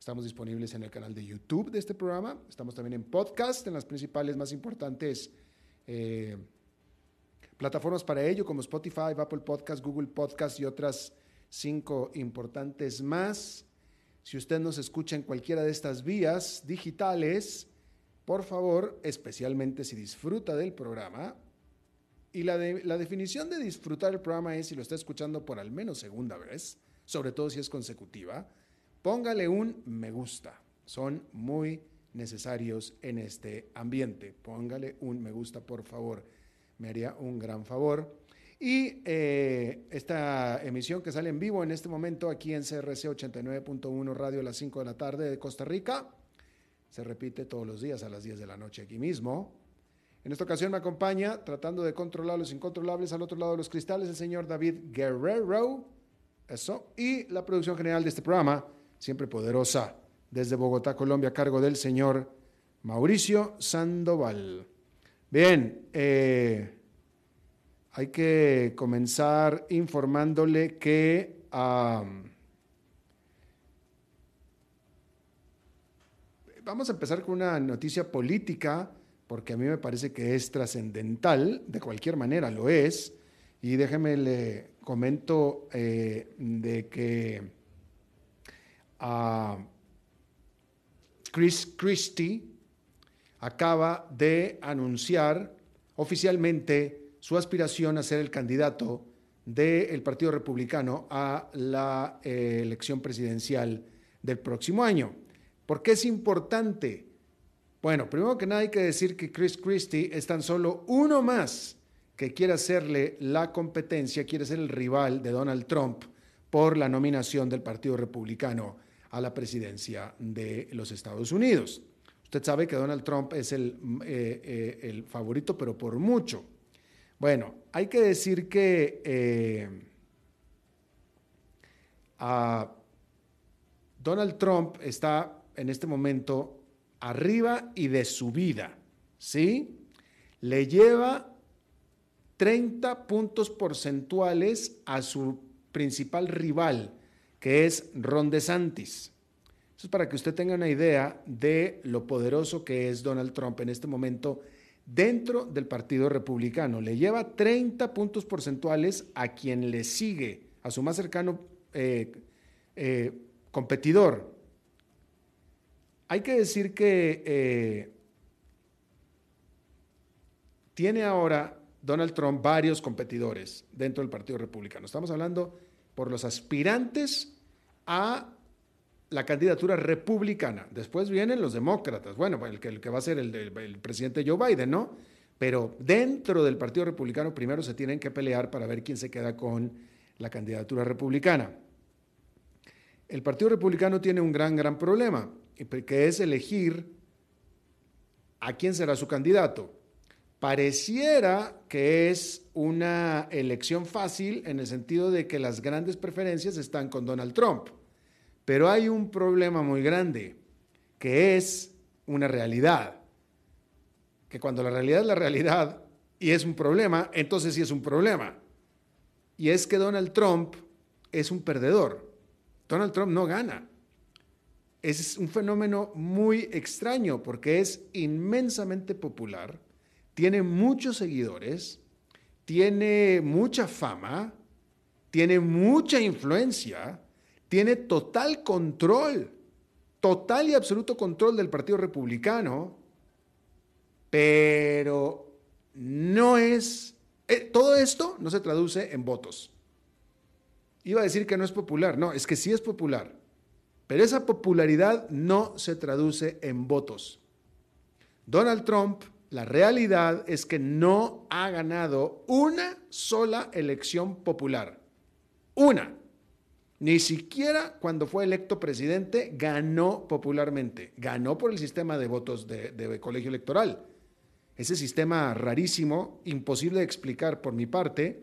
Estamos disponibles en el canal de YouTube de este programa. Estamos también en podcast, en las principales más importantes eh, plataformas para ello, como Spotify, Apple Podcast, Google Podcast y otras cinco importantes más. Si usted nos escucha en cualquiera de estas vías digitales, por favor, especialmente si disfruta del programa, y la, de, la definición de disfrutar el programa es si lo está escuchando por al menos segunda vez, sobre todo si es consecutiva, póngale un me gusta. Son muy necesarios en este ambiente. Póngale un me gusta, por favor. Me haría un gran favor. Y eh, esta emisión que sale en vivo en este momento aquí en CRC 89.1 Radio a las 5 de la tarde de Costa Rica, se repite todos los días a las 10 de la noche aquí mismo. En esta ocasión me acompaña, tratando de controlar los incontrolables al otro lado de los cristales, el señor David Guerrero. Eso. Y la producción general de este programa, siempre poderosa, desde Bogotá, Colombia, a cargo del señor Mauricio Sandoval. Bien, eh, hay que comenzar informándole que vamos a empezar con una noticia política, porque a mí me parece que es trascendental, de cualquier manera lo es, y déjeme le comento eh, de que uh, Chris Christie acaba de anunciar oficialmente su aspiración a ser el candidato del Partido Republicano a la eh, elección presidencial del próximo año. ¿Por qué es importante? Bueno, primero que nada hay que decir que Chris Christie es tan solo uno más que quiere hacerle la competencia, quiere ser el rival de Donald Trump por la nominación del Partido Republicano a la presidencia de los Estados Unidos. Usted sabe que Donald Trump es el, eh, eh, favorito, pero por mucho. Bueno, hay que decir que eh, Donald Trump está en este momento arriba y de subida, ¿sí? Le lleva 30 puntos porcentuales a su principal rival, que es Ron DeSantis. Eso es para que usted tenga una idea de lo poderoso que es Donald Trump en este momento dentro del Partido Republicano. Le lleva 30 puntos porcentuales a quien le sigue, a su más cercano eh, eh, competidor. Hay que decir que eh, tiene ahora Donald Trump varios competidores dentro del Partido Republicano. Estamos hablando por los aspirantes a la candidatura republicana. Después vienen los demócratas. Bueno, el que, va a ser el, el, presidente Joe Biden, ¿no? Pero dentro del Partido Republicano primero se tienen que pelear para ver quién se queda con la candidatura republicana. El Partido Republicano tiene un gran, gran problema, que es elegir a quién será su candidato. Pareciera que es una elección fácil en el sentido de que las grandes preferencias están con Donald Trump, pero hay un problema muy grande, que es una realidad que cuando la realidad es la realidad y es un problema, entonces sí es un problema. Y es que Donald Trump es un perdedor. Donald Trump no gana. Es un fenómeno muy extraño porque es inmensamente popular, tiene muchos seguidores, tiene mucha fama, tiene mucha influencia, tiene total control, total y absoluto control del Partido Republicano pero no es, eh, todo esto no se traduce en votos. Iba a decir que no es popular, no, es que sí es popular, pero esa popularidad no se traduce en votos. Donald Trump, la realidad es que no ha ganado una sola elección popular. Una. Ni siquiera cuando fue electo presidente ganó popularmente. Ganó por el sistema de votos de, colegio electoral ese sistema rarísimo, imposible de explicar por mi parte,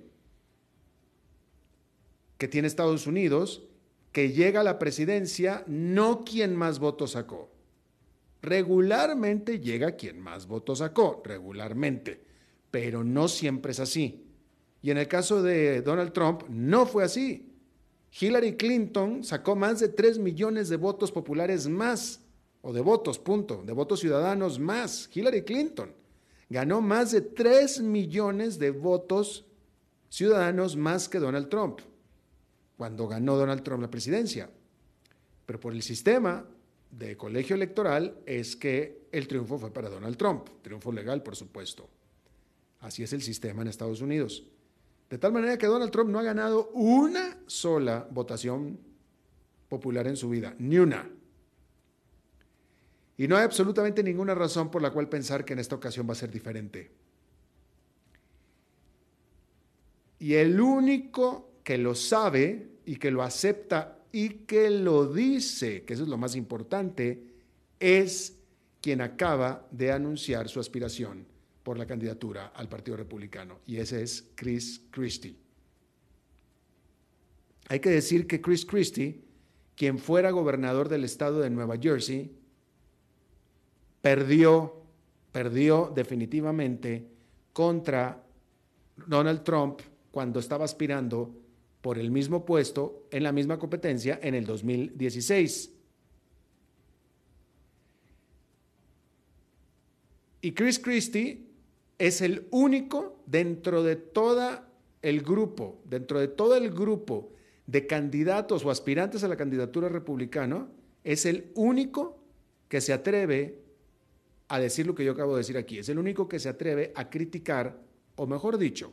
que tiene Estados Unidos, que llega a la presidencia no quien más votos sacó. Regularmente llega quien más votos sacó, regularmente, pero no siempre es así. Y en el caso de Donald Trump no fue así. Hillary Clinton sacó más de 3 millones de votos populares más, o de votos, punto, de votos ciudadanos más. Hillary Clinton ganó más de 3 millones de votos ciudadanos más que Donald Trump, cuando ganó Donald Trump la presidencia. Pero por el sistema de colegio electoral es que el triunfo fue para Donald Trump, triunfo legal, por supuesto. Así es el sistema en Estados Unidos. De tal manera que Donald Trump no ha ganado una sola votación popular en su vida, ni una. Y no hay absolutamente ninguna razón por la cual pensar que en esta ocasión va a ser diferente. Y el único que lo sabe y que lo acepta y que lo dice, que eso es lo más importante, es quien acaba de anunciar su aspiración por la candidatura al Partido Republicano, y ese es Chris Christie. Hay que decir que Chris Christie, quien fuera gobernador del estado de Nueva Jersey, perdió, perdió definitivamente contra Donald Trump cuando estaba aspirando por el mismo puesto en la misma competencia en el 2016. Y Chris Christie es el único dentro de todo el grupo, dentro de todo el grupo de candidatos o aspirantes a la candidatura republicana, es el único que se atreve a decir lo que yo acabo de decir aquí. Es el único que se atreve a criticar, o mejor dicho,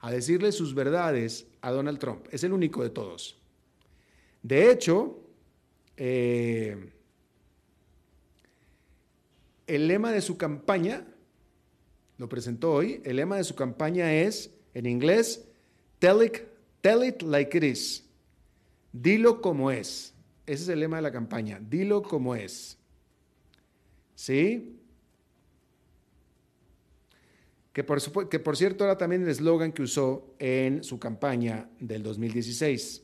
a decirle sus verdades a Donald Trump. Es el único de todos. De hecho, eh, el lema de su campaña, lo presentó hoy, el lema de su campaña es, en inglés, tell it, tell it like it is. Dilo como es. Ese es el lema de la campaña, dilo como es. ¿Sí? Que por, que por cierto era también el eslogan que usó en su campaña del 2016.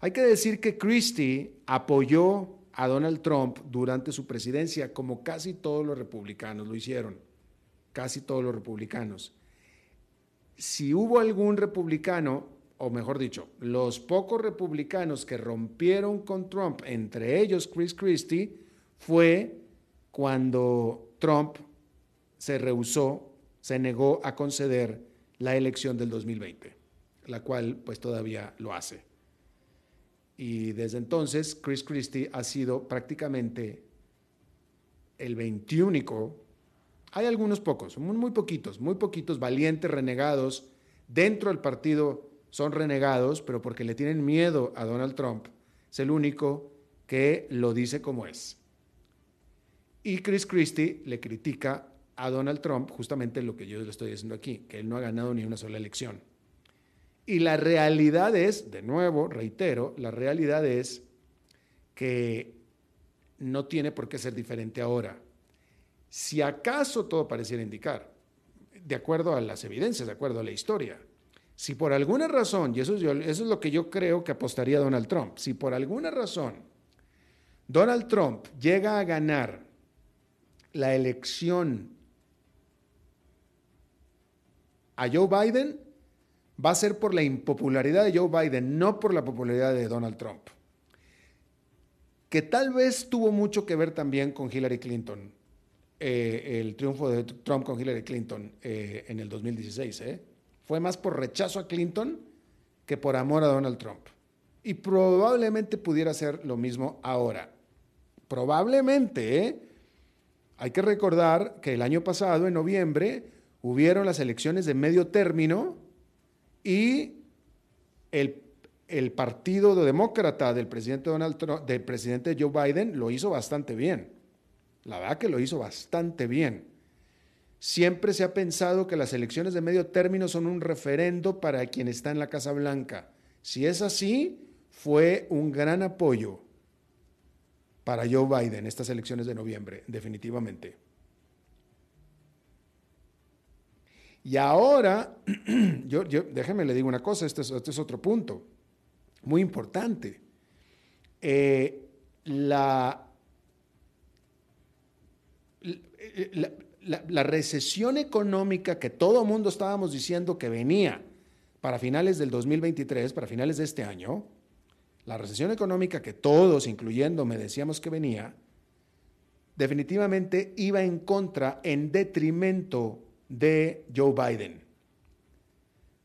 Hay que decir que Christie apoyó a Donald Trump durante su presidencia, como casi todos los republicanos lo hicieron, casi todos los republicanos. Si hubo algún republicano, o mejor dicho, los pocos republicanos que rompieron con Trump, entre ellos Chris Christie, fue cuando Trump se rehusó, se negó a conceder la elección del 2020, la cual pues todavía lo hace. Y desde entonces Chris Christie ha sido prácticamente el 21. Hay algunos pocos, muy, muy poquitos, muy poquitos valientes renegados dentro del partido son renegados, pero porque le tienen miedo a Donald Trump, es el único que lo dice como es. Y Chris Christie le critica a Donald Trump justamente lo que yo le estoy diciendo aquí, que él no ha ganado ni una sola elección. Y la realidad es, de nuevo, reitero, la realidad es que no tiene por qué ser diferente ahora. Si acaso todo pareciera indicar, de acuerdo a las evidencias, de acuerdo a la historia, si por alguna razón, y eso es, lo que yo creo que apostaría Donald Trump, si por alguna razón Donald Trump llega a ganar la elección a Joe Biden, va a ser por la impopularidad de Joe Biden, no por la popularidad de Donald Trump. Que tal vez tuvo mucho que ver también con Hillary Clinton, eh, el triunfo de Trump con Hillary Clinton eh, en el 2016. ¿eh? Fue más por rechazo a Clinton que por amor a Donald Trump. Y probablemente pudiera ser lo mismo ahora. Probablemente. Hay que recordar que el año pasado, en noviembre, hubieron las elecciones de medio término y el, partido demócrata del presidente, Donald Trump, del presidente Joe Biden lo hizo bastante bien. La verdad que lo hizo bastante bien. Siempre se ha pensado que las elecciones de medio término son un referendo para quien está en la Casa Blanca. Si es así, fue un gran apoyo para Joe Biden estas elecciones de noviembre, definitivamente. Y ahora, yo, yo, déjeme le digo una cosa, este es, este es otro punto muy importante. Eh, la, recesión económica que todo el mundo estábamos diciendo que venía para finales del 2023, para finales de este año, la recesión económica que todos, incluyéndome, decíamos que venía, definitivamente iba en contra, en detrimento de Joe Biden.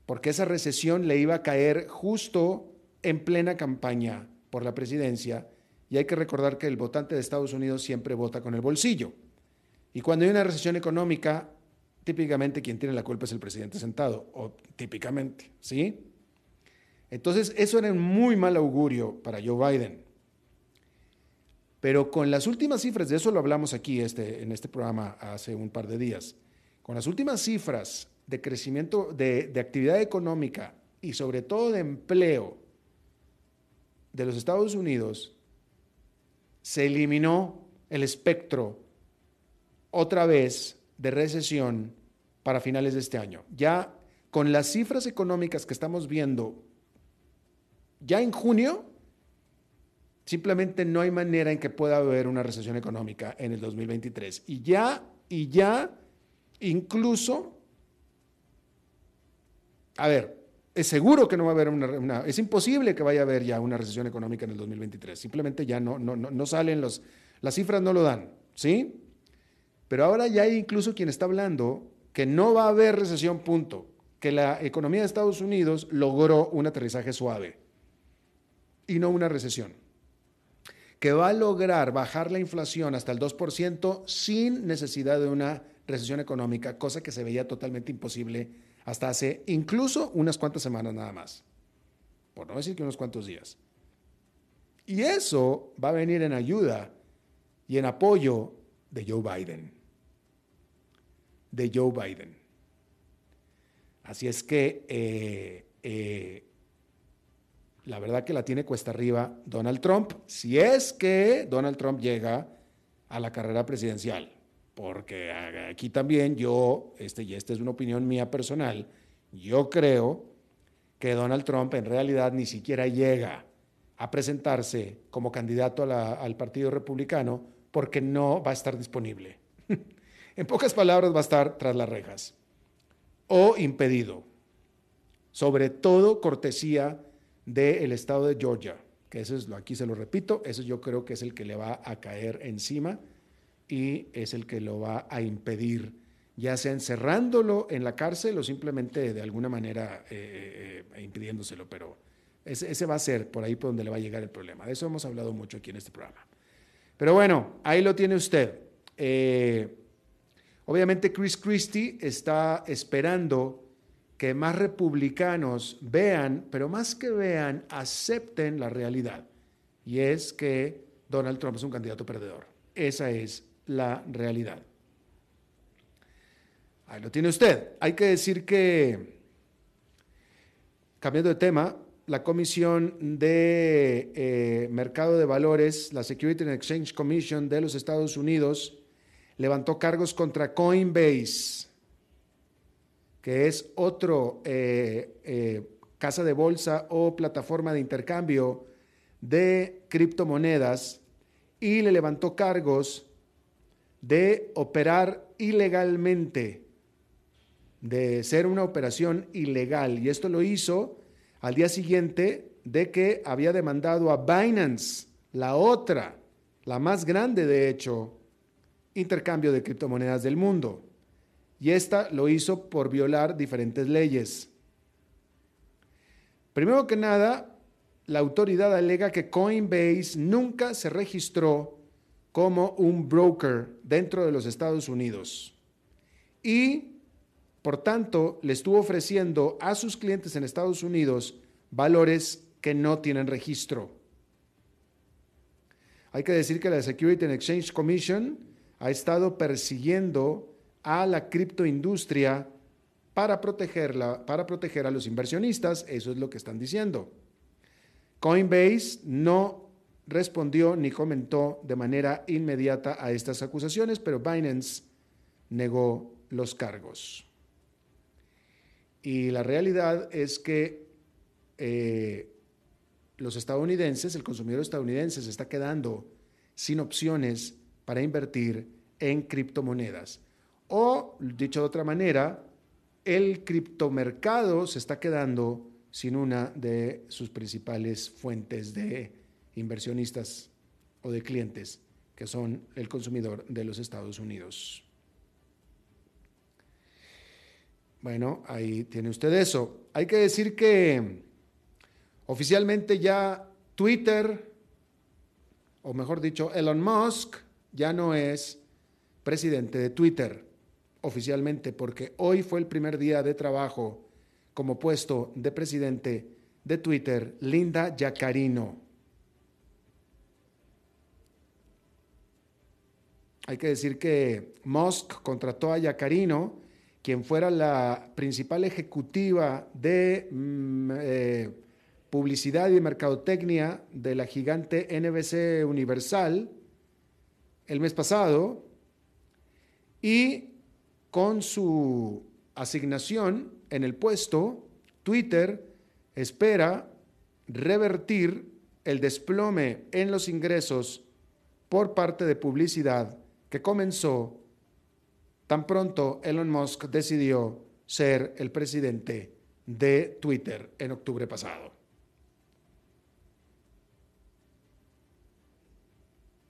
Porque esa recesión le iba a caer justo en plena campaña por la presidencia. Y hay que recordar que el votante de Estados Unidos siempre vota con el bolsillo. Y cuando hay una recesión económica, típicamente quien tiene la culpa es el presidente sentado, o típicamente, ¿sí? Entonces, eso era un muy mal augurio para Joe Biden. Pero con las últimas cifras, de eso lo hablamos aquí este, en este programa hace un par de días, con las últimas cifras de crecimiento de, actividad económica y sobre todo de empleo de los Estados Unidos, se eliminó el espectro otra vez de recesión para finales de este año. Ya con las cifras económicas que estamos viendo, ya en junio, simplemente no hay manera en que pueda haber una recesión económica en el 2023. Y ya, y ya, incluso, a ver, es seguro que no va a haber una, es imposible que vaya a haber ya una recesión económica en el 2023. Simplemente ya no, no, no, no salen los, las cifras no lo dan, ¿sí? Pero ahora ya hay incluso quien está hablando que no va a haber recesión, punto. Que la economía de Estados Unidos logró un aterrizaje suave y no una recesión. Que va a lograr bajar la inflación hasta el 2% sin necesidad de una recesión económica, cosa que se veía totalmente imposible hasta hace incluso unas cuantas semanas nada más. Por no decir que unos cuantos días. Y eso va a venir en ayuda y en apoyo de Joe Biden de Joe Biden. Así es que eh, eh, la verdad que la tiene cuesta arriba Donald Trump, si es que Donald Trump llega a la carrera presidencial. Porque aquí también yo, este, y esta es una opinión mía personal, yo creo que Donald Trump en realidad ni siquiera llega a presentarse como candidato al Partido Republicano porque no va a estar disponible. En pocas palabras, va a estar tras las rejas o impedido. Sobre todo cortesía del estado de Georgia, que eso es, aquí se lo repito, eso yo creo que es el que le va a caer encima y es el que lo va a impedir, ya sea encerrándolo en la cárcel o simplemente de alguna manera eh, eh, impidiéndoselo, pero ese, va a ser por ahí por donde le va a llegar el problema. De eso hemos hablado mucho aquí en este programa. Pero bueno, ahí lo tiene usted. Eh, Obviamente Chris Christie está esperando que más republicanos vean, pero más que vean, acepten la realidad. Y es que Donald Trump es un candidato perdedor. Esa es la realidad. Ahí lo tiene usted. Hay que decir que, cambiando de tema, la Comisión de eh, Mercado de Valores, la Security and Exchange Commission de los Estados Unidos, levantó cargos contra Coinbase, que es otro eh, eh, casa de bolsa o plataforma de intercambio de criptomonedas y le levantó cargos de operar ilegalmente, de ser una operación ilegal. Y esto lo hizo al día siguiente de que había demandado a Binance, la otra, la más grande de hecho, intercambio de criptomonedas del mundo. Y esta lo hizo por violar diferentes leyes. Primero que nada, la autoridad alega que Coinbase nunca se registró como un broker dentro de los Estados Unidos. Y, por tanto, le estuvo ofreciendo a sus clientes en Estados Unidos valores que no tienen registro. Hay que decir que la Security and Exchange Commission ha estado persiguiendo a la criptoindustria para protegerla, para proteger a los inversionistas, eso es lo que están diciendo. Coinbase no respondió ni comentó de manera inmediata a estas acusaciones, pero Binance negó los cargos. Y la realidad es que eh, los estadounidenses, el consumidor estadounidense se está quedando sin opciones para invertir en criptomonedas. O, dicho de otra manera, el criptomercado se está quedando sin una de sus principales fuentes de inversionistas o de clientes, que son el consumidor de los Estados Unidos. Bueno, ahí tiene usted eso. Hay que decir que oficialmente ya Twitter, o mejor dicho, Elon Musk, ya no es presidente de Twitter oficialmente, porque hoy fue el primer día de trabajo como puesto de presidente de Twitter, Linda Yacarino. Hay que decir que Musk contrató a Yacarino, quien fuera la principal ejecutiva de mm, eh, publicidad y mercadotecnia de la gigante NBC Universal, el mes pasado y con su asignación en el puesto, Twitter espera revertir el desplome en los ingresos por parte de publicidad que comenzó tan pronto Elon Musk decidió ser el presidente de Twitter en octubre pasado.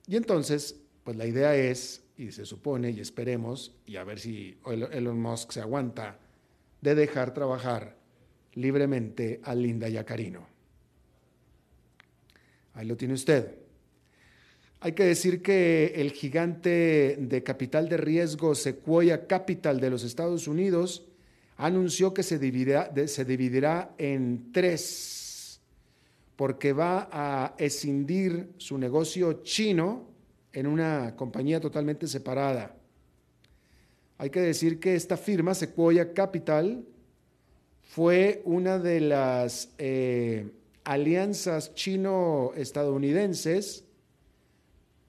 Y entonces pues la idea es, y se supone, y esperemos, y a ver si Elon Musk se aguanta, de dejar trabajar libremente a Linda Yacarino. Ahí lo tiene usted. Hay que decir que el gigante de capital de riesgo Sequoia Capital de los Estados Unidos anunció que se dividirá, se dividirá en tres, porque va a escindir su negocio chino, en una compañía totalmente separada. Hay que decir que esta firma, Sequoia Capital, fue una de las eh, alianzas chino-estadounidenses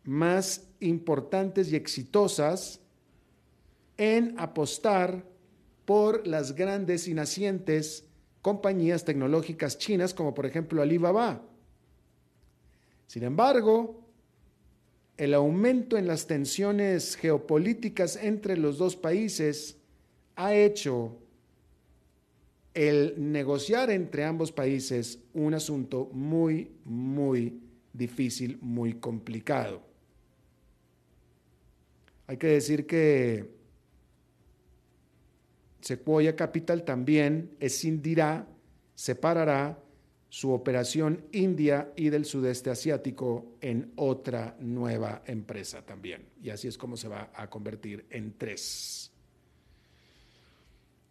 más importantes y exitosas en apostar por las grandes y nacientes compañías tecnológicas chinas, como por ejemplo Alibaba. Sin embargo, el aumento en las tensiones geopolíticas entre los dos países ha hecho el negociar entre ambos países un asunto muy, muy difícil, muy complicado. Hay que decir que Sequoia Capital también escindirá, separará su operación India y del sudeste asiático en otra nueva empresa también. Y así es como se va a convertir en tres.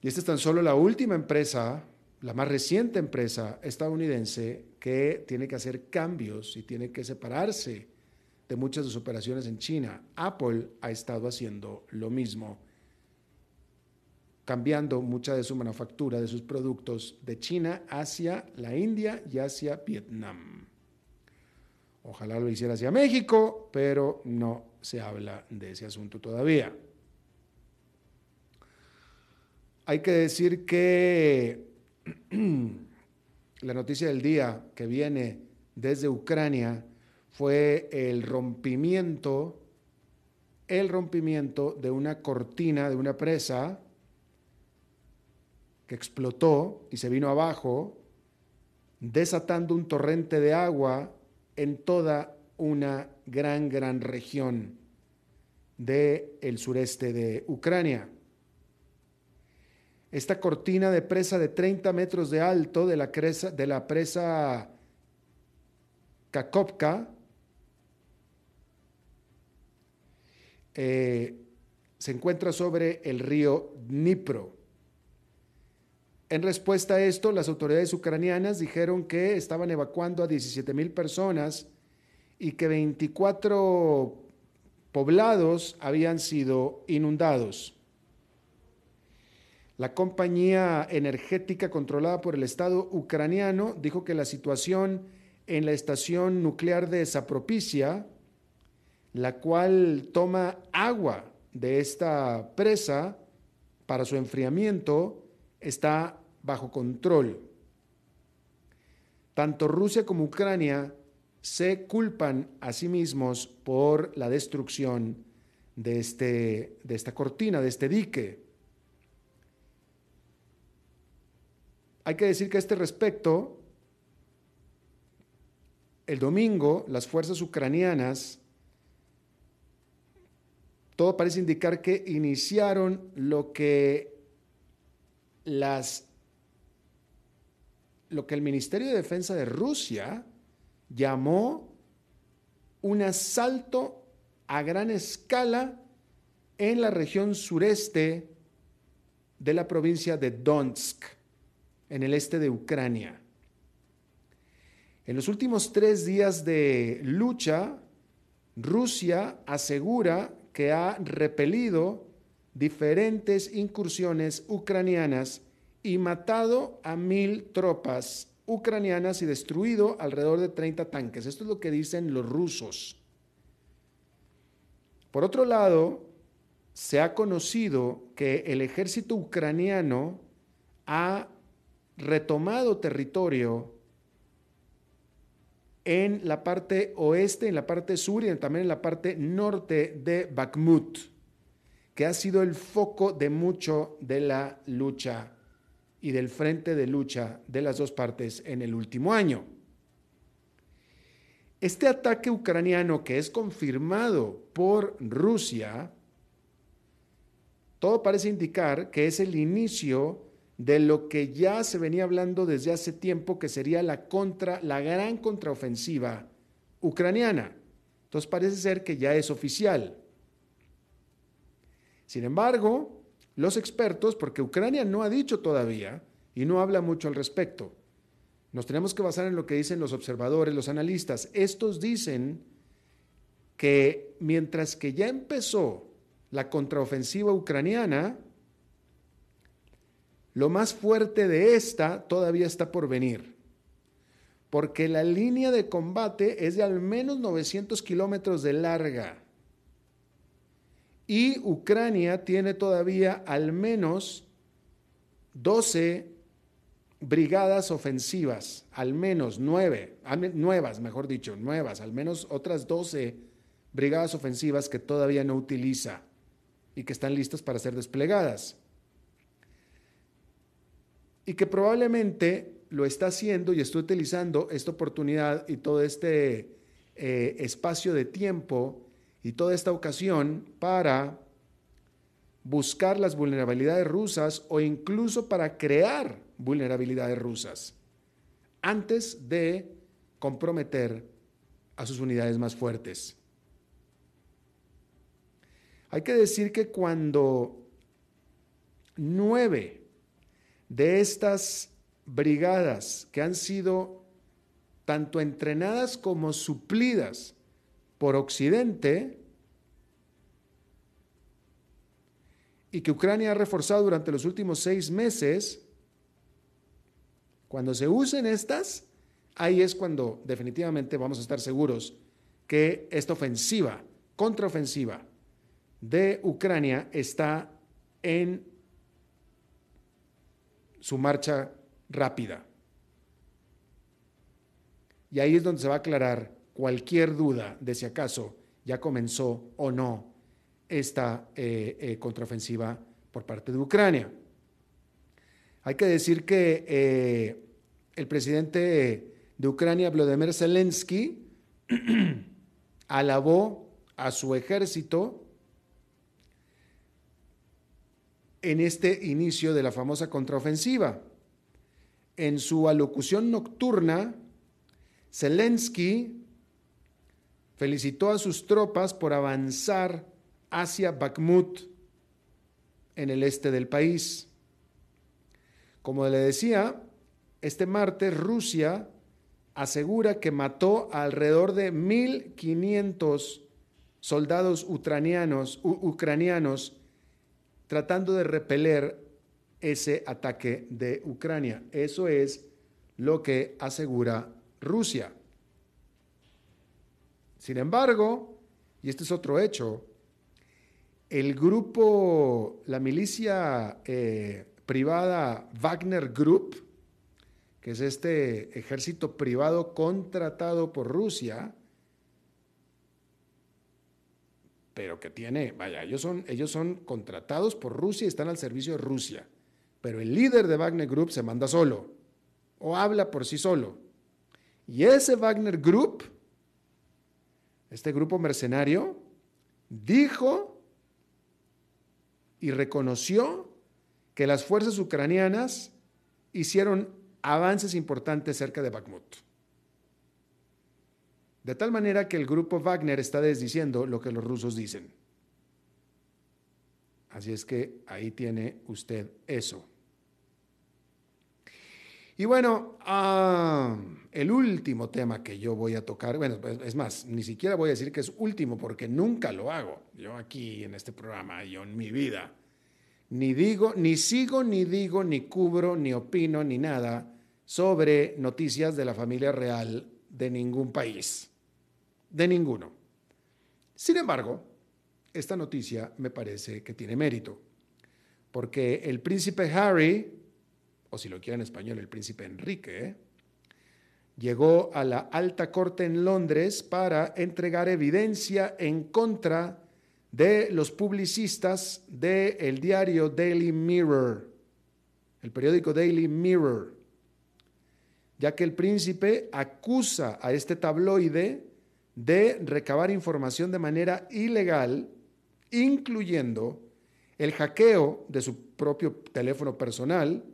Y esta es tan solo la última empresa, la más reciente empresa estadounidense que tiene que hacer cambios y tiene que separarse de muchas de sus operaciones en China. Apple ha estado haciendo lo mismo cambiando mucha de su manufactura, de sus productos de China hacia la India y hacia Vietnam. Ojalá lo hiciera hacia México, pero no se habla de ese asunto todavía. Hay que decir que la noticia del día que viene desde Ucrania fue el rompimiento, el rompimiento de una cortina de una presa que explotó y se vino abajo, desatando un torrente de agua en toda una gran, gran región del el sureste de Ucrania. Esta cortina de presa de 30 metros de alto de la, de la presa Kakovka eh, se encuentra sobre el río Dnipro. En respuesta a esto, las autoridades ucranianas dijeron que estaban evacuando a 17 mil personas y que 24 poblados habían sido inundados. La compañía energética controlada por el Estado ucraniano dijo que la situación en la estación nuclear de Zapropicia, la cual toma agua de esta presa para su enfriamiento, está bajo control. Tanto Rusia como Ucrania se culpan a sí mismos por la destrucción de, este, de esta cortina, de este dique. Hay que decir que a este respecto, el domingo las fuerzas ucranianas, todo parece indicar que iniciaron lo que las lo que el Ministerio de Defensa de Rusia llamó un asalto a gran escala en la región sureste de la provincia de Donetsk, en el este de Ucrania. En los últimos tres días de lucha, Rusia asegura que ha repelido diferentes incursiones ucranianas y matado a mil tropas ucranianas y destruido alrededor de 30 tanques. Esto es lo que dicen los rusos. Por otro lado, se ha conocido que el ejército ucraniano ha retomado territorio en la parte oeste, en la parte sur y también en la parte norte de Bakhmut, que ha sido el foco de mucho de la lucha y del frente de lucha de las dos partes en el último año. Este ataque ucraniano que es confirmado por Rusia, todo parece indicar que es el inicio de lo que ya se venía hablando desde hace tiempo, que sería la, contra, la gran contraofensiva ucraniana. Entonces parece ser que ya es oficial. Sin embargo, los expertos, porque Ucrania no ha dicho todavía y no habla mucho al respecto. Nos tenemos que basar en lo que dicen los observadores, los analistas. Estos dicen que mientras que ya empezó la contraofensiva ucraniana, lo más fuerte de esta todavía está por venir, porque la línea de combate es de al menos 900 kilómetros de larga y Ucrania tiene todavía al menos 12 brigadas ofensivas, al menos nueve, nuevas, mejor dicho, nuevas, al menos otras 12 brigadas ofensivas que todavía no utiliza y que están listas para ser desplegadas. Y que probablemente lo está haciendo y está utilizando esta oportunidad y todo este eh, espacio de tiempo y toda esta ocasión para buscar las vulnerabilidades rusas o incluso para crear vulnerabilidades rusas antes de comprometer a sus unidades más fuertes. Hay que decir que cuando nueve de estas brigadas que han sido tanto entrenadas como suplidas por Occidente, y que Ucrania ha reforzado durante los últimos seis meses, cuando se usen estas, ahí es cuando definitivamente vamos a estar seguros que esta ofensiva, contraofensiva de Ucrania está en su marcha rápida. Y ahí es donde se va a aclarar cualquier duda de si acaso ya comenzó o no esta eh, eh, contraofensiva por parte de Ucrania. Hay que decir que eh, el presidente de Ucrania, Vladimir Zelensky, alabó a su ejército en este inicio de la famosa contraofensiva. En su alocución nocturna, Zelensky felicitó a sus tropas por avanzar hacia Bakhmut, en el este del país. Como le decía, este martes Rusia asegura que mató alrededor de 1.500 soldados ucranianos, ucranianos tratando de repeler ese ataque de Ucrania. Eso es lo que asegura Rusia. Sin embargo, y este es otro hecho, el grupo, la milicia eh, privada Wagner Group, que es este ejército privado contratado por Rusia, pero que tiene, vaya, ellos son, ellos son contratados por Rusia y están al servicio de Rusia, pero el líder de Wagner Group se manda solo o habla por sí solo. Y ese Wagner Group, este grupo mercenario, dijo y reconoció que las fuerzas ucranianas hicieron avances importantes cerca de Bakhmut. De tal manera que el grupo Wagner está desdiciendo lo que los rusos dicen. Así es que ahí tiene usted eso. Y bueno, ah, el último tema que yo voy a tocar, bueno, es más, ni siquiera voy a decir que es último porque nunca lo hago. Yo aquí en este programa, yo en mi vida, ni digo, ni sigo, ni digo, ni cubro, ni opino, ni nada sobre noticias de la familia real de ningún país. De ninguno. Sin embargo, esta noticia me parece que tiene mérito, porque el príncipe Harry, o si lo quiere en español, el príncipe Enrique, llegó a la alta corte en Londres para entregar evidencia en contra de los publicistas del diario Daily Mirror, el periódico Daily Mirror, ya que el príncipe acusa a este tabloide de recabar información de manera ilegal, incluyendo el hackeo de su propio teléfono personal,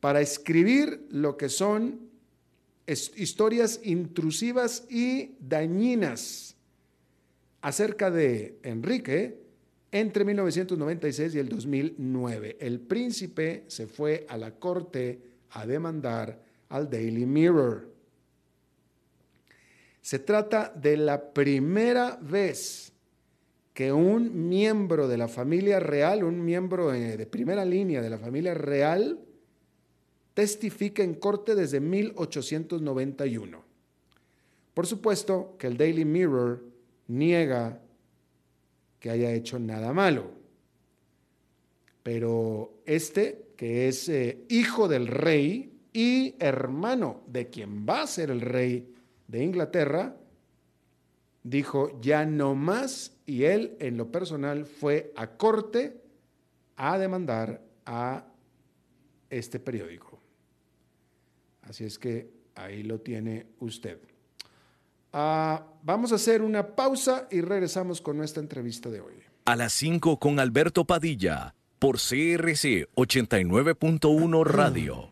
para escribir lo que son historias intrusivas y dañinas acerca de Enrique entre 1996 y el 2009. El príncipe se fue a la corte a demandar al Daily Mirror. Se trata de la primera vez que un miembro de la familia real, un miembro eh, de primera línea de la familia real, testifica en corte desde 1891. Por supuesto que el Daily Mirror niega que haya hecho nada malo. Pero este, que es eh, hijo del rey y hermano de quien va a ser el rey de Inglaterra, dijo ya no más y él en lo personal fue a corte a demandar a este periódico. Así es que ahí lo tiene usted. Ah, vamos a hacer una pausa y regresamos con nuestra entrevista de hoy. A las 5 con Alberto Padilla, por CRC 89.1 Radio.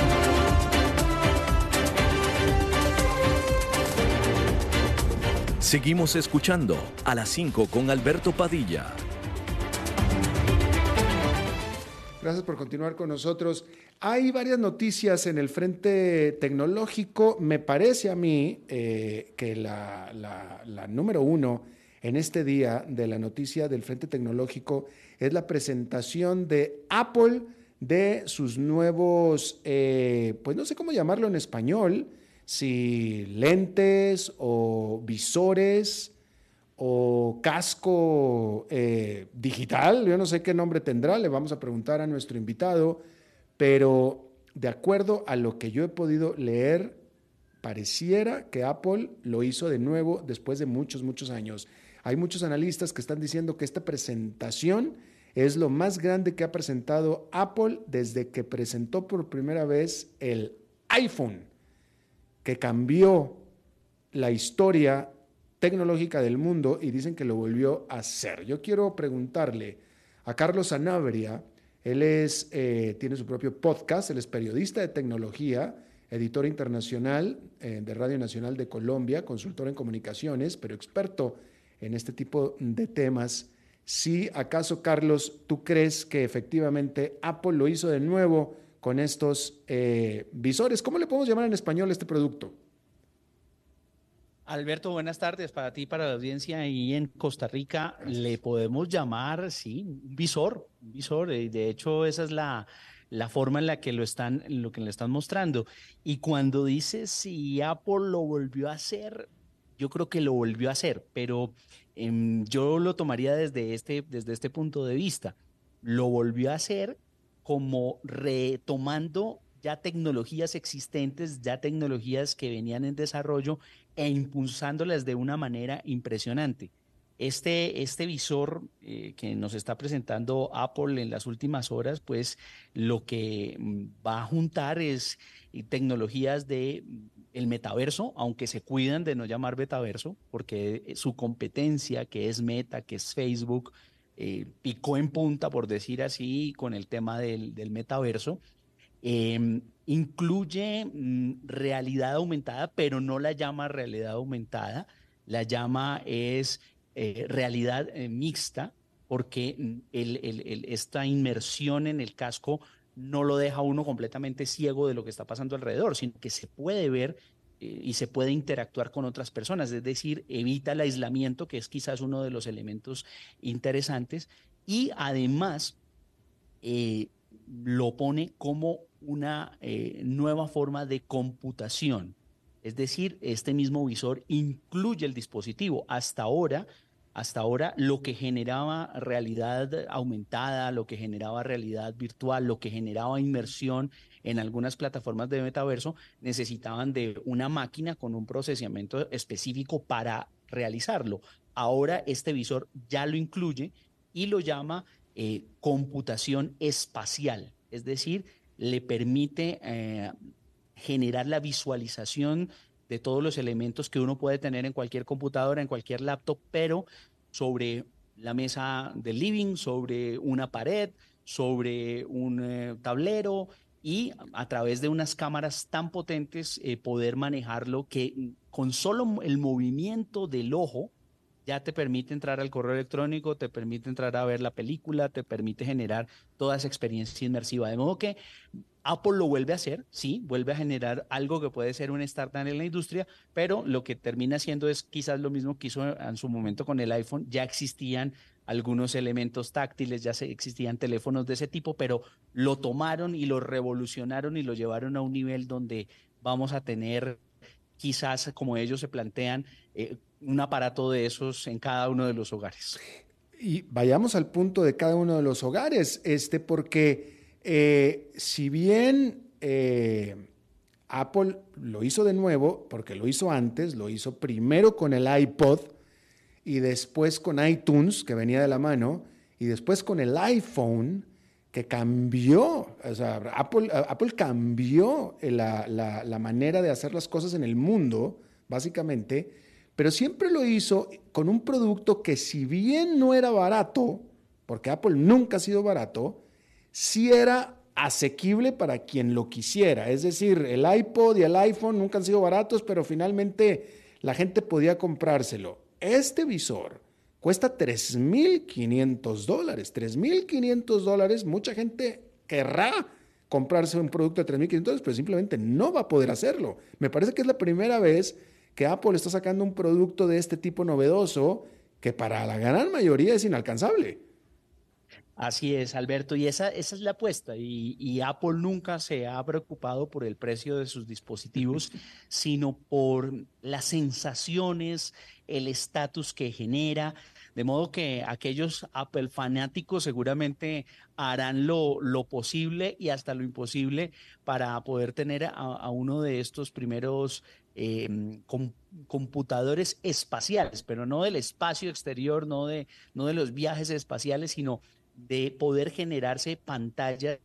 Seguimos escuchando a las 5 con Alberto Padilla. Gracias por continuar con nosotros. Hay varias noticias en el frente tecnológico. Me parece a mí eh, que la, número uno en este día de la noticia del frente tecnológico es la presentación de Apple de sus nuevos, eh, pues no sé cómo llamarlo en español, si lentes o visores o casco eh, digital, yo no sé qué nombre tendrá, le vamos a preguntar a nuestro invitado, pero de acuerdo a lo que yo he podido leer, pareciera que Apple lo hizo de nuevo después de muchos, muchos años. Hay muchos analistas que están diciendo que esta presentación es lo más grande que ha presentado Apple desde que presentó por primera vez el iPhone que cambió la historia tecnológica del mundo y dicen que lo volvió a hacer. Yo quiero preguntarle a Carlos Sanabria, él es, eh, tiene su propio podcast, él es periodista de tecnología, editor internacional eh, de Radio Nacional de Colombia, consultor en comunicaciones, pero experto en este tipo de temas. Si acaso, Carlos, tú crees que efectivamente Apple lo hizo de nuevo con estos eh, visores. ¿Cómo le podemos llamar en español este producto? Alberto, buenas tardes para ti, para la audiencia. Y en Costa Rica le podemos llamar, sí, un visor, visor. Y de hecho, esa es la, la forma en la que lo están, lo que le están mostrando. Y cuando dices si Apple lo volvió a hacer, yo creo que lo volvió a hacer, pero em, yo lo tomaría desde este, desde este punto de vista. Lo volvió a hacer como retomando ya tecnologías existentes, ya tecnologías que venían en desarrollo e impulsándolas de una manera impresionante. Este, este visor eh, que nos está presentando Apple en las últimas horas, pues lo que mm, va a juntar es eh, tecnologías de mm, el metaverso, aunque se cuidan de no llamar metaverso, porque eh, su competencia, que es Meta, que es Facebook, eh, picó en punta, por decir así, con el tema del, metaverso. Em, incluye mm, realidad aumentada, pero no la llama realidad aumentada, la llama es eh, realidad eh, mixta, porque mm, esta inmersión en el casco no lo deja uno completamente ciego de lo que está pasando alrededor, sino que se puede ver y se puede interactuar con otras personas, es decir, evita el aislamiento, que es quizás uno de los elementos interesantes, y además eh, lo pone como una eh, nueva forma de computación. Es decir, este mismo visor incluye el dispositivo. Hasta ahora, hasta ahora lo que generaba realidad aumentada, lo que generaba realidad virtual, lo que generaba inmersión en algunas plataformas de metaverso necesitaban de una máquina con un procesamiento específico para realizarlo. Ahora este visor ya lo incluye y lo llama eh, computación espacial, es decir, le permite eh, generar la visualización de todos los elementos que uno puede tener en cualquier computadora, en cualquier laptop, pero sobre la mesa del living, sobre una pared, sobre un eh, tablero, y a través de unas cámaras tan potentes eh, poder manejarlo que con solo el movimiento del ojo ya te permite entrar al correo electrónico, te permite entrar a ver la película, te permite generar toda esa experiencia inmersiva. De modo que Apple lo vuelve a hacer, sí, vuelve a generar algo que puede ser un startup en la industria, pero lo que termina haciendo es quizás lo mismo que hizo en su momento con el iPhone. Ya existían algunos elementos táctiles, ya existían teléfonos de ese tipo, pero lo tomaron y lo revolucionaron y lo llevaron a un nivel donde vamos a tener quizás como ellos se plantean, un aparato de esos en cada uno de los hogares. Y vayamos al punto de cada uno de los hogares, este, porque eh, si bien eh, Apple lo hizo de nuevo, porque lo hizo antes, lo hizo primero con el iPod y después con iTunes, que venía de la mano, y después con el iPhone, que cambió, o sea, Apple, Apple cambió la, la manera de hacer las cosas en el mundo, básicamente, pero siempre lo hizo con un producto que si bien no era barato, porque Apple nunca ha sido barato, sí era asequible para quien lo quisiera. Es decir, el iPod y el iPhone nunca han sido baratos, pero finalmente la gente podía comprárselo. Este visor cuesta 3.500 dólares. 3.500 dólares, mucha gente querrá comprarse un producto de 3.500 dólares, pero simplemente no va a poder hacerlo. Me parece que es la primera vez que Apple está sacando un producto de este tipo novedoso que para la gran mayoría es inalcanzable. Así es, Alberto, y esa, es la apuesta. Y, Apple nunca se ha preocupado por el precio de sus dispositivos, sino por las sensaciones, el estatus que genera. De modo que aquellos Apple fanáticos seguramente harán lo, lo posible y hasta lo imposible para poder tener a, uno de estos primeros eh, computadores espaciales, pero no del espacio exterior, no de, no de los viajes espaciales, sino de poder generarse pantallas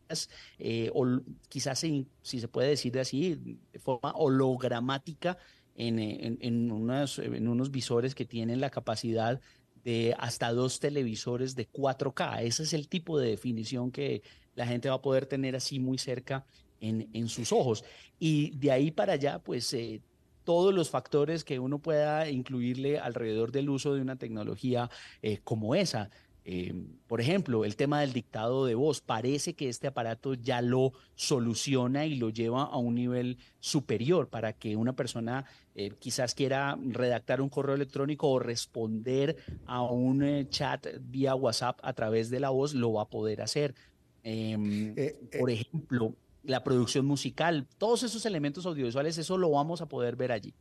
eh, o quizás si se puede decir así, de forma hologramática en, unos, en unos visores que tienen la capacidad de hasta dos televisores de 4K. Ese es el tipo de definición que la gente va a poder tener así muy cerca en, en sus ojos. Y de ahí para allá, pues eh, todos los factores que uno pueda incluirle alrededor del uso de una tecnología eh, como esa. Eh, por ejemplo, el tema del dictado de voz. Parece que este aparato ya lo soluciona y lo lleva a un nivel superior para que una persona eh, quizás quiera redactar un correo electrónico o responder a un chat vía WhatsApp a través de la voz, lo va a poder hacer. Em, por ejemplo, la producción musical, todos esos elementos audiovisuales, eso lo vamos a poder ver allí.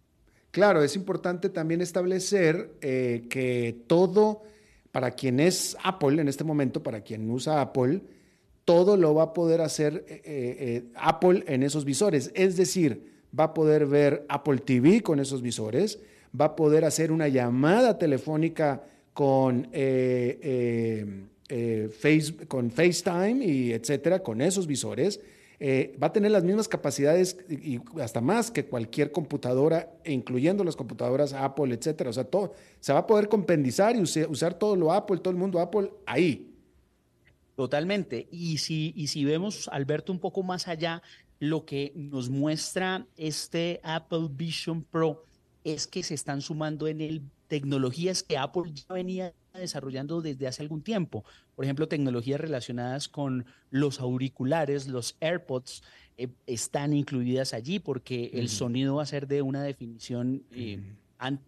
Claro, es importante también establecer eh, que todo, para quien es Apple en este momento, para quien usa Apple, todo lo va a poder hacer eh, eh, Apple en esos visores. Es decir, va a poder ver Apple TV con esos visores, va a poder hacer una llamada telefónica con, face, con FaceTime y etcétera, con esos visores eh, va a tener las mismas capacidades y hasta más que cualquier computadora, incluyendo las computadoras Apple, etcétera. O sea, todo, se va a poder compendizar y usar, todo lo Apple, todo el mundo Apple ahí. Totalmente. Y si, y si vemos, Alberto, un poco más allá, lo que nos muestra este Apple Vision Pro es que se están sumando en el tecnologías que Apple ya venía desarrollando desde hace algún tiempo. Por ejemplo, tecnologías relacionadas con los auriculares, los AirPods, eh, están incluidas allí porque el sonido va a ser de una definición eh,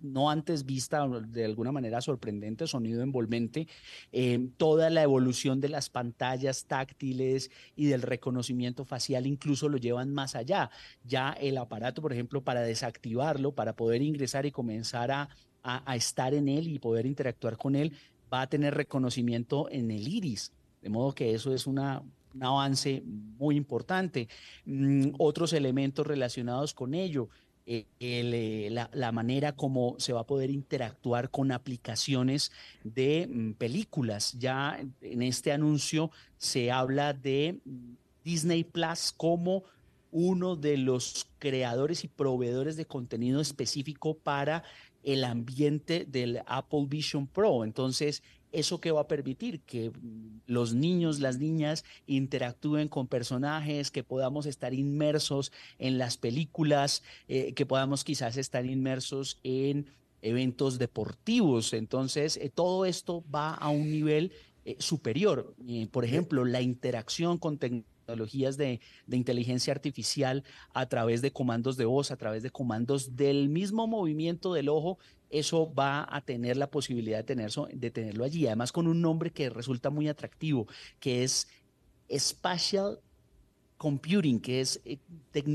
no antes vista, de alguna manera sorprendente, sonido envolvente. Eh, toda la evolución de las pantallas táctiles y del reconocimiento facial incluso lo llevan más allá. Ya el aparato, por ejemplo, para desactivarlo, para poder ingresar y comenzar a a, estar en él y poder interactuar con él, va a tener reconocimiento en el iris. De modo que eso es una, un avance muy importante. Mm, otros elementos relacionados con ello, eh, eh, la, manera como se va a poder interactuar con aplicaciones de mm, películas. Ya en este anuncio se habla de mm, Disney Plus como uno de los creadores y proveedores de contenido específico para el ambiente del Apple Vision Pro. Entonces, ¿eso qué va a permitir? Que los niños, las niñas interactúen con personajes, que podamos estar inmersos en las películas, eh, que podamos quizás estar inmersos en eventos deportivos. Entonces, eh, todo esto va a un nivel eh, superior. por ejemplo, la interacción con tecnología tecnologías de, inteligencia artificial a través de comandos de voz, a través de comandos del mismo movimiento del ojo, eso va a tener la posibilidad de, tener, de tenerlo allí. Además, con un nombre que resulta muy atractivo, que es Spatial computing, que es eh,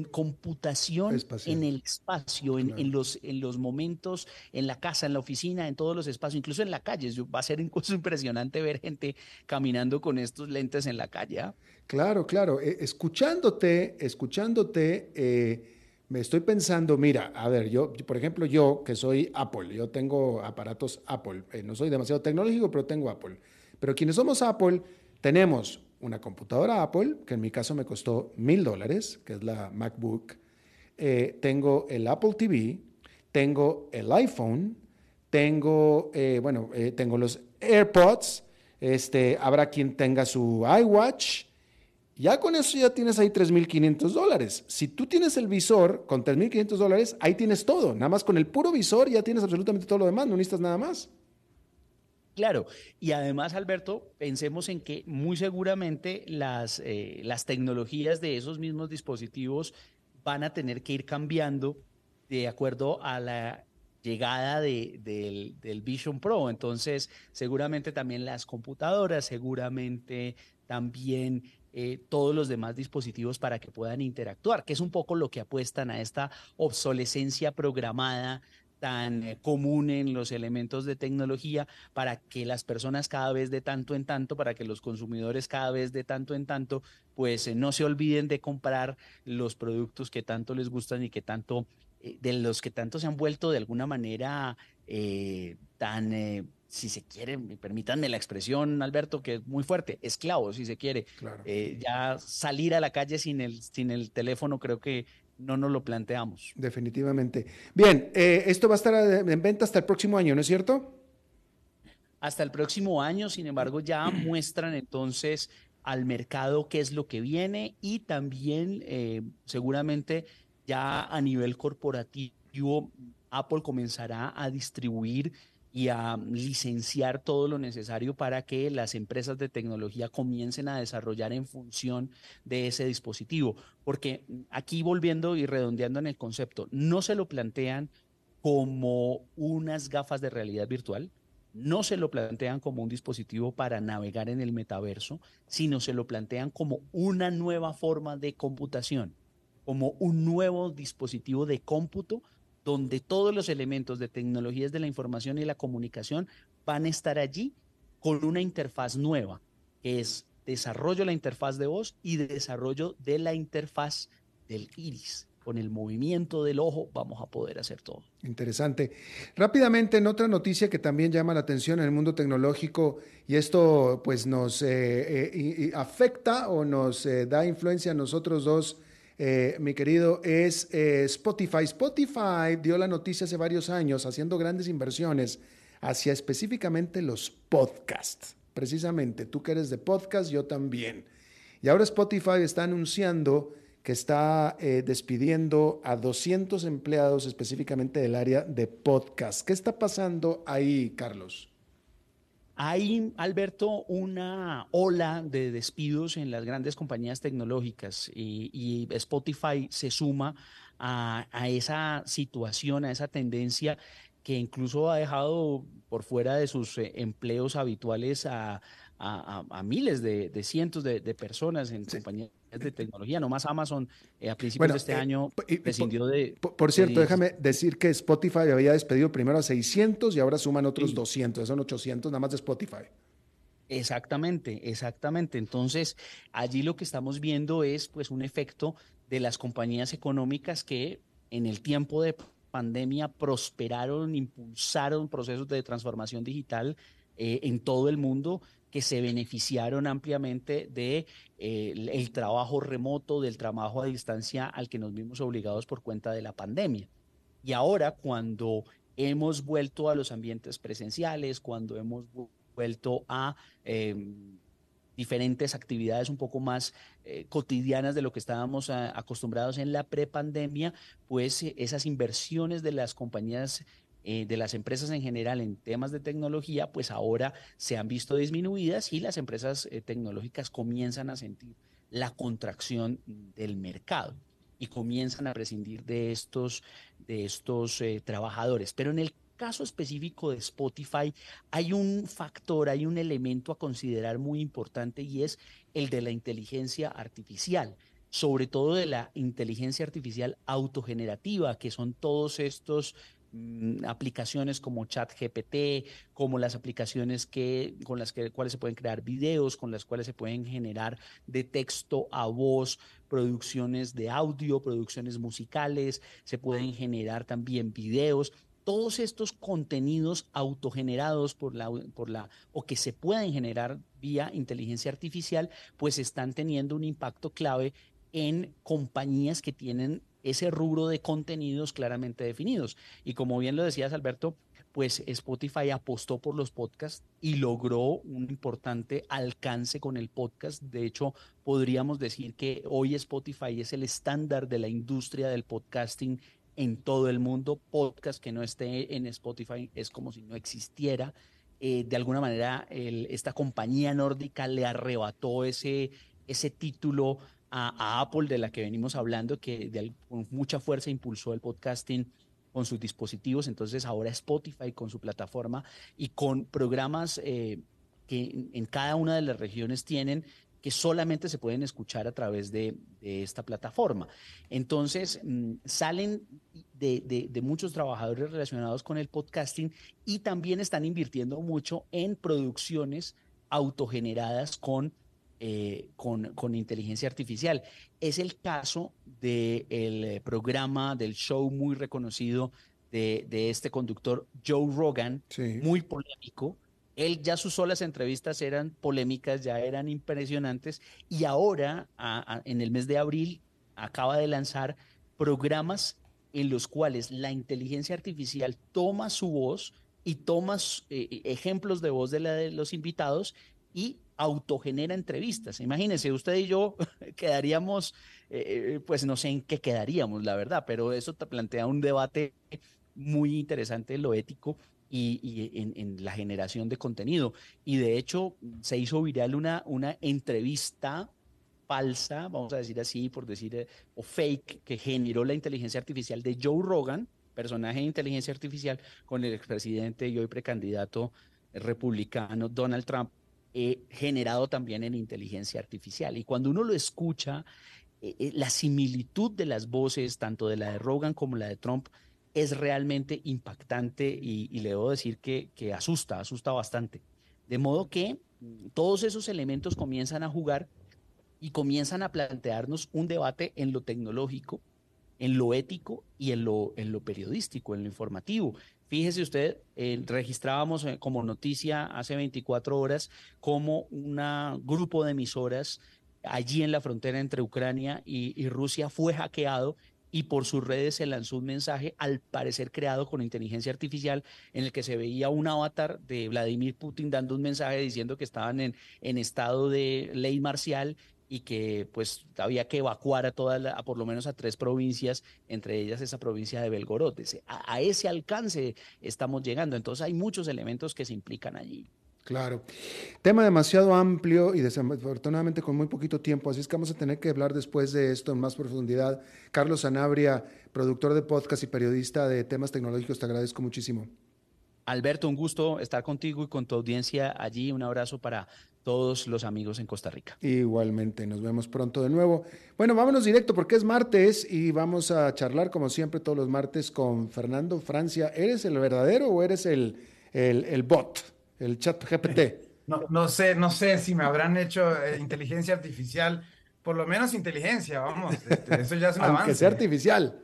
computación en el espacio, en, los, en los momentos, en la casa, en la oficina, en todos los espacios, incluso en la calle. Va a ser incluso impresionante ver gente caminando con estos lentes en la calle. ¿ah? Claro, claro. Eh, escuchándote, escuchándote, eh, me estoy pensando, mira, a ver, yo, por ejemplo, yo que soy Apple, yo tengo aparatos Apple, no soy demasiado tecnológico, pero tengo Apple. Pero quienes somos Apple, tenemos una computadora Apple, que en mi caso me costó mil dólares, que es la MacBook. Eh, tengo el Apple TV, tengo el iPhone, tengo, eh, bueno, eh, tengo los AirPods, este, habrá quien tenga su iWatch. Ya con eso ya tienes ahí 3.500 dólares. Si tú tienes el visor con 3.500 dólares, ahí tienes todo. Nada más con el puro visor ya tienes absolutamente todo lo demás, no necesitas nada más. Claro, y además, Alberto, pensemos en que muy seguramente las, eh, las tecnologías de esos mismos dispositivos van a tener que ir cambiando de acuerdo a la llegada de, del, Vision Pro. Entonces, seguramente también las computadoras, seguramente también eh, todos los demás dispositivos para que puedan interactuar, que es un poco lo que apuestan a esta obsolescencia programada tan eh, común en los elementos de tecnología para que las personas cada vez de tanto en tanto, para que los consumidores cada vez de tanto en tanto, pues eh, no se olviden de comprar los productos que tanto les gustan y que tanto, eh, de los que tanto se han vuelto de alguna manera tan si se quiere, permítanme la expresión, Alberto, que es muy fuerte, esclavo, si se quiere. ya salir a la calle sin el, sin el teléfono creo que no nos lo planteamos. Definitivamente. Bien, eh, esto va a estar en venta hasta el próximo año, ¿no es cierto? Hasta el próximo año, sin embargo, ya muestran entonces al mercado qué es lo que viene y también eh, seguramente ya a nivel corporativo Apple comenzará a distribuir y a licenciar todo lo necesario para que las empresas de tecnología comiencen a desarrollar en función de ese dispositivo. Porque aquí volviendo y redondeando en el concepto, no se lo plantean como unas gafas de realidad virtual, no se lo plantean como un dispositivo para navegar en el metaverso, sino se lo plantean como una nueva forma de computación, como un nuevo dispositivo de cómputo donde todos los elementos de tecnologías de la información y la comunicación van a estar allí con una interfaz nueva, que es desarrollo de la interfaz de voz y desarrollo de la interfaz del iris. Con el movimiento del ojo vamos a poder hacer todo. Interesante. Rápidamente, en otra noticia que también llama la atención en el mundo tecnológico, y esto pues nos eh, eh, afecta o nos eh, da influencia a nosotros dos eh, mi querido, es eh, Spotify. Spotify dio la noticia hace varios años haciendo grandes inversiones hacia específicamente los podcasts. Precisamente, tú que eres de podcast, yo también. Y ahora Spotify está anunciando que está eh, despidiendo a 200 empleados específicamente del área de podcast. ¿Qué está pasando ahí, Carlos? Hay, Alberto, una ola de despidos en las grandes compañías tecnológicas y, Spotify se suma a, esa situación, a esa tendencia que incluso ha dejado por fuera de sus eh, empleos habituales a, miles de, cientos de, personas en compañías de tecnología. Nomás Amazon eh, a principios de este eh, año prescindió de... Por, cierto, déjame decir que Spotify había despedido primero a 600 y ahora suman otros 200, son 800 nada más de Spotify. Exactamente, exactamente. Entonces, allí lo que estamos viendo es pues un efecto de las compañías económicas que en el tiempo de pandemia prosperaron, impulsaron procesos de transformación digital eh, en todo el mundo que se beneficiaron ampliamente de eh, el trabajo remoto, del trabajo a distancia al que nos vimos obligados por cuenta de la pandemia. Y ahora cuando hemos vuelto a los ambientes presenciales, cuando hemos vuelto a em, diferentes actividades un poco más eh, cotidianas de lo que estábamos acostumbrados en la prepandemia, pues esas inversiones de las compañías eh, de las empresas en general en temas de tecnología, pues ahora se han visto disminuidas y las empresas eh, tecnológicas comienzan a sentir la contracción del mercado y comienzan a prescindir de estos, de estos eh, trabajadores. Pero en el caso específico de Spotify hay un factor, hay un elemento a considerar muy importante y es el de la inteligencia artificial sobre todo de la inteligencia artificial autogenerativa, que son todos estos mm, aplicaciones como ChatGPT, como las aplicaciones que, con las que, cuales se pueden crear videos, con las cuales se pueden generar de texto a voz producciones de audio, producciones musicales, se pueden generar también videos. Todos estos contenidos autogenerados por la, por la, o que se pueden generar vía inteligencia artificial, pues están teniendo un impacto clave en compañías que tienen ese rubro de contenidos claramente definidos. Y como bien lo decías, Alberto, pues Spotify apostó por los podcasts y logró un importante alcance con el podcast. De hecho, podríamos decir que hoy Spotify es el estándar de la industria del podcasting en todo el mundo. Podcast que no esté en Spotify es como si no existiera. Eh, de alguna manera, esta compañía nórdica le arrebató ese, ese título a, Apple, de la que venimos hablando, que con mucha fuerza impulsó el podcasting con sus dispositivos. Entonces, ahora Spotify con su plataforma y con programas eh, que en cada una de las regiones tienen que solamente se pueden escuchar a través de, esta plataforma. Entonces, mm, salen de, muchos trabajadores relacionados con el podcasting y también están invirtiendo mucho en producciones autogeneradas con, eh, con, inteligencia artificial. Es el caso del eh, programa, del show muy reconocido de, este conductor Joe Rogan, muy polémico, él ya sus solas entrevistas eran polémicas, ya eran impresionantes y ahora, en el mes de abril, acaba de lanzar programas en los cuales la inteligencia artificial toma su voz y toma eh, ejemplos de voz de, la de los invitados y autogenera entrevistas. Imagínense, usted y yo quedaríamos, eh, pues no sé en qué quedaríamos, la verdad, pero eso te plantea un debate muy interesante, lo ético y, en, la generación de contenido. Y de hecho se hizo viral una, una entrevista falsa, vamos a decir así, por decir, eh, o fake, que generó la inteligencia artificial de Joe Rogan, personaje de inteligencia artificial, con el expresidente y hoy precandidato republicano Donald Trump, eh, generado también en inteligencia artificial. Y cuando uno lo escucha, eh, la similitud de las voces, tanto de la de Rogan como la de Trump, es realmente impactante y, le debo decir que, que, asusta, asusta bastante. De modo que mm, todos esos elementos comienzan a jugar y comienzan a plantearnos un debate en lo tecnológico, en lo ético y en lo, en lo periodístico, en lo informativo. Fíjese usted, eh, registrábamos eh, como noticia hace 24 horas como un grupo de emisoras allí en la frontera entre Ucrania y, Rusia fue hackeado y por sus redes se lanzó un mensaje, al parecer creado con inteligencia artificial, en el que se veía un avatar de Vladimir Putin dando un mensaje diciendo que estaban en estado de ley marcial y que pues había que evacuar a todas, a por lo menos a tres provincias, entre ellas esa provincia de Belgorod. A, a ese alcance estamos llegando. Entonces hay muchos elementos que se implican allí. Claro. Tema demasiado amplio y desafortunadamente con muy poquito tiempo, así es que vamos a tener que hablar después de esto en más profundidad. Carlos Sanabria, productor de podcast y periodista de temas tecnológicos, te agradezco muchísimo. Alberto, un gusto estar contigo y con tu audiencia allí. Un abrazo para todos los amigos en Costa Rica. Igualmente, nos vemos pronto de nuevo. Bueno, vámonos directo porque es martes y vamos a charlar como siempre todos los martes con Fernando Francia. ¿Eres el verdadero o eres el, el, el bot? el chat GPT. No, no, sé, no sé si me habrán hecho eh, inteligencia artificial, por lo menos inteligencia, vamos, este, eso ya es un Aunque sea artificial.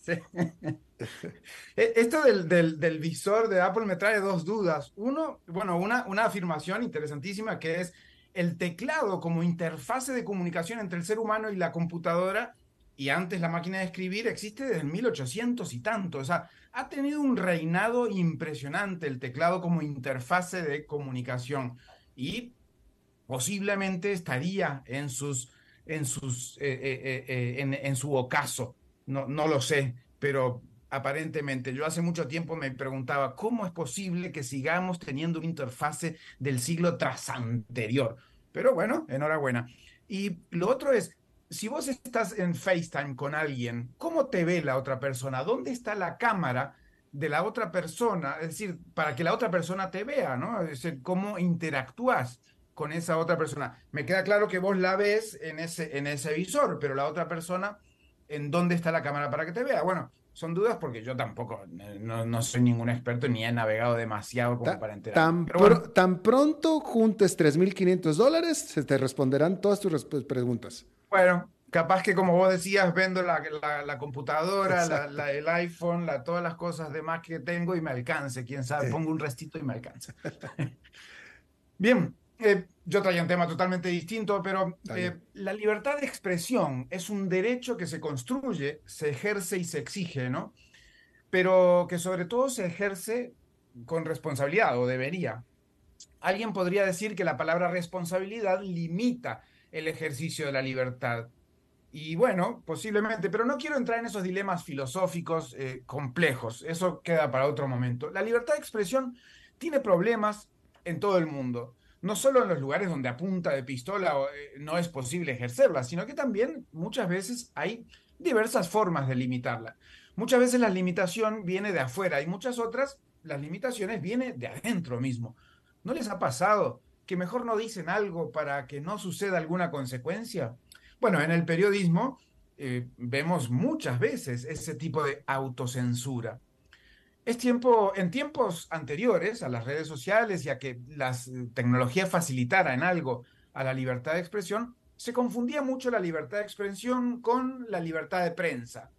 Sí. E, esto del, del, del, visor de Apple me trae dos dudas. Uno, bueno, una, una afirmación interesantísima que es el teclado como interfase de comunicación entre el ser humano y la computadora y antes la máquina de escribir existe desde 1800 y tanto. O sea, ha tenido un reinado impresionante el teclado como interfase de comunicación y posiblemente estaría en sus en sus eh, eh, eh, en, en, su ocaso. No, no lo sé, pero aparentemente yo hace mucho tiempo me preguntaba cómo es posible que sigamos teniendo una interfase del siglo tras anterior. Pero bueno, enhorabuena. Y lo otro es, si vos estás en FaceTime con alguien, ¿cómo te ve la otra persona? ¿Dónde está la cámara de la otra persona? Es decir, para que la otra persona te vea, ¿no? Es decir, cómo interactúas. con esa otra persona. Me queda claro que vos la ves en ese, en ese visor, pero la otra persona, ¿en dónde está la cámara para que te vea? Bueno, son dudas porque yo tampoco, eh, no, soy ningún experto ni he navegado demasiado como para enterarme. Tan, tan pronto juntes 3.500 dólares, se te responderán todas tus preguntas. Bueno, capaz que como vos decías, vendo la, la, computadora, la, el iPhone, todas las cosas demás que tengo y me alcance, quién sabe, pongo un restito y me alcanza. Bien, eh, yo traía un tema totalmente distinto, pero eh, la libertad de expresión es un derecho que se construye, se ejerce y se exige, ¿no? Pero que sobre todo se ejerce con responsabilidad, o debería. Alguien podría decir que la palabra responsabilidad limita el ejercicio de la libertad. Y bueno, posiblemente, pero no quiero entrar en esos dilemas filosóficos eh, complejos, eso queda para otro momento. La libertad de expresión tiene problemas en todo el mundo no solo en los lugares donde a punta de pistola eh, no es posible ejercerla, sino que también muchas veces hay diversas formas de limitarla. Muchas veces la limitación viene de afuera y muchas otras las limitaciones vienen de adentro mismo. ¿No les ha pasado que mejor no dicen algo para que no suceda alguna consecuencia? Bueno, en el periodismo eh, vemos muchas veces ese tipo de autocensura. Es tiempo, en tiempos anteriores a las redes sociales y a que las eh, tecnologías facilitaran algo a la libertad de expresión, se confundía mucho la libertad de expresión con la libertad de prensa.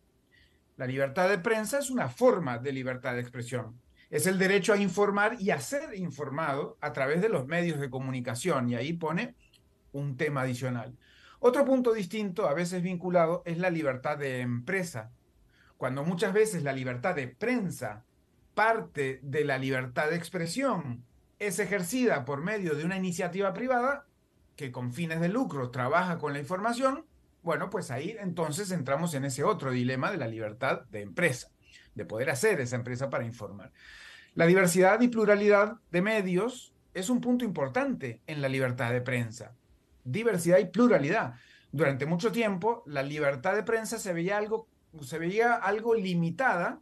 La libertad de prensa es una forma de libertad de expresión. Es el derecho a informar y a ser informado a través de los medios de comunicación. Y ahí pone un tema adicional. Otro punto distinto, a veces vinculado, es la libertad de empresa. Cuando muchas veces la libertad de prensa parte de la libertad de expresión es ejercida por medio de una iniciativa privada que con fines de lucro trabaja con la información, bueno, pues ahí entonces entramos en ese otro dilema de la libertad de empresa, de poder hacer esa empresa para informar. La diversidad y pluralidad de medios es un punto importante en la libertad de prensa. Diversidad y pluralidad. Durante mucho tiempo, la libertad de prensa se veía algo, se veía algo limitada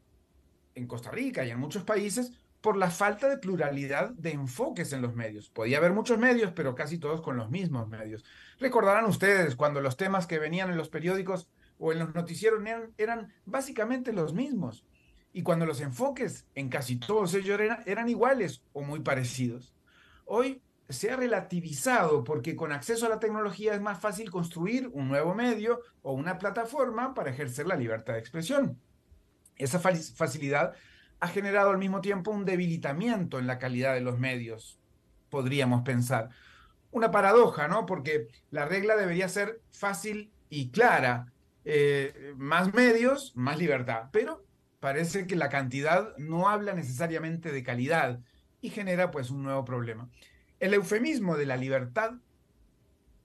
en Costa Rica y en muchos países por la falta de pluralidad de enfoques en los medios. Podía haber muchos medios, pero casi todos con los mismos medios. Recordarán ustedes cuando los temas que venían en los periódicos o en los noticieros eran, básicamente los mismos. Y cuando los enfoques en casi todos ellos eran, iguales o muy parecidos. Hoy se ha relativizado porque con acceso a la tecnología es más fácil construir un nuevo medio o una plataforma para ejercer la libertad de expresión. Esa facilidad ha generado al mismo tiempo un debilitamiento en la calidad de los medios, podríamos pensar. Una paradoja, ¿no? Porque la regla debería ser fácil y clara. Eh, más medios, más libertad. Pero parece que la cantidad no habla necesariamente de calidad y genera pues un nuevo problema. El eufemismo de la libertad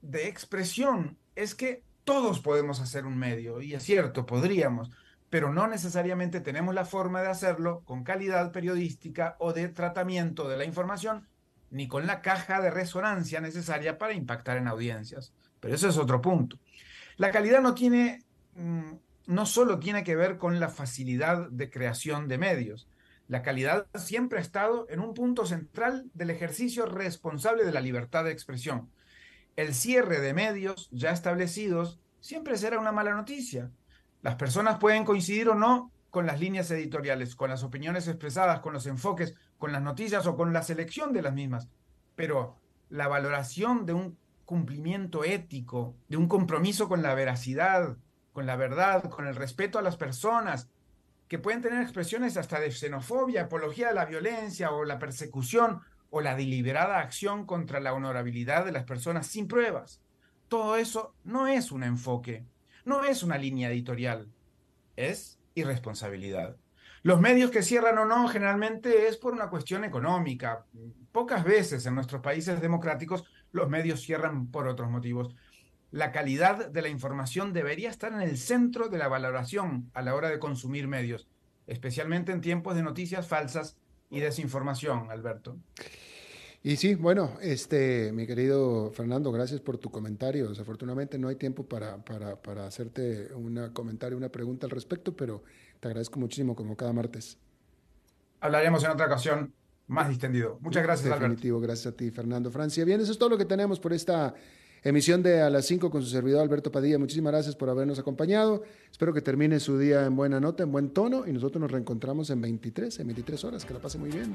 de expresión es que todos podemos hacer un medio, y es cierto, podríamos, pero no necesariamente tenemos la forma de hacerlo con calidad periodística o de tratamiento de la información, ni con la caja de resonancia necesaria para impactar en audiencias. Pero eso es otro punto. La calidad no tiene, mm, no solo tiene que ver con la facilidad de creación de medios. La calidad siempre ha estado en un punto central del ejercicio responsable de la libertad de expresión. El cierre de medios ya establecidos siempre será una mala noticia, las personas pueden coincidir o no con las líneas editoriales, con las opiniones expresadas, con los enfoques, con las noticias o con la selección de las mismas, pero la valoración de un cumplimiento ético, de un compromiso con la veracidad, con la verdad, con el respeto a las personas, que pueden tener expresiones hasta de xenofobia, apología de la violencia o la persecución o la deliberada acción contra la honorabilidad de las personas sin pruebas. Todo eso no es un enfoque, no es una línea editorial, es irresponsabilidad. Los medios que cierran o no generalmente es por una cuestión económica. Pocas veces en nuestros países democráticos los medios cierran por otros motivos. La calidad de la información debería estar en el centro de la valoración a la hora de consumir medios, especialmente en tiempos de noticias falsas y desinformación, Alberto. Y sí, bueno, este, mi querido Fernando, gracias por tu comentario. Desafortunadamente no hay tiempo para, para, para hacerte un comentario, una pregunta al respecto, pero te agradezco muchísimo como cada martes. Hablaremos en otra ocasión. más distendido. Muchas gracias, Definitivo, gracias a ti, Fernando Francia. Bien, eso es todo lo que tenemos por esta emisión de A las 5 con su servidor Alberto Padilla. Muchísimas gracias por habernos acompañado. Espero que termine su día en buena nota, en buen tono y nosotros nos reencontramos en 23, en 23 horas. Que la pase muy bien.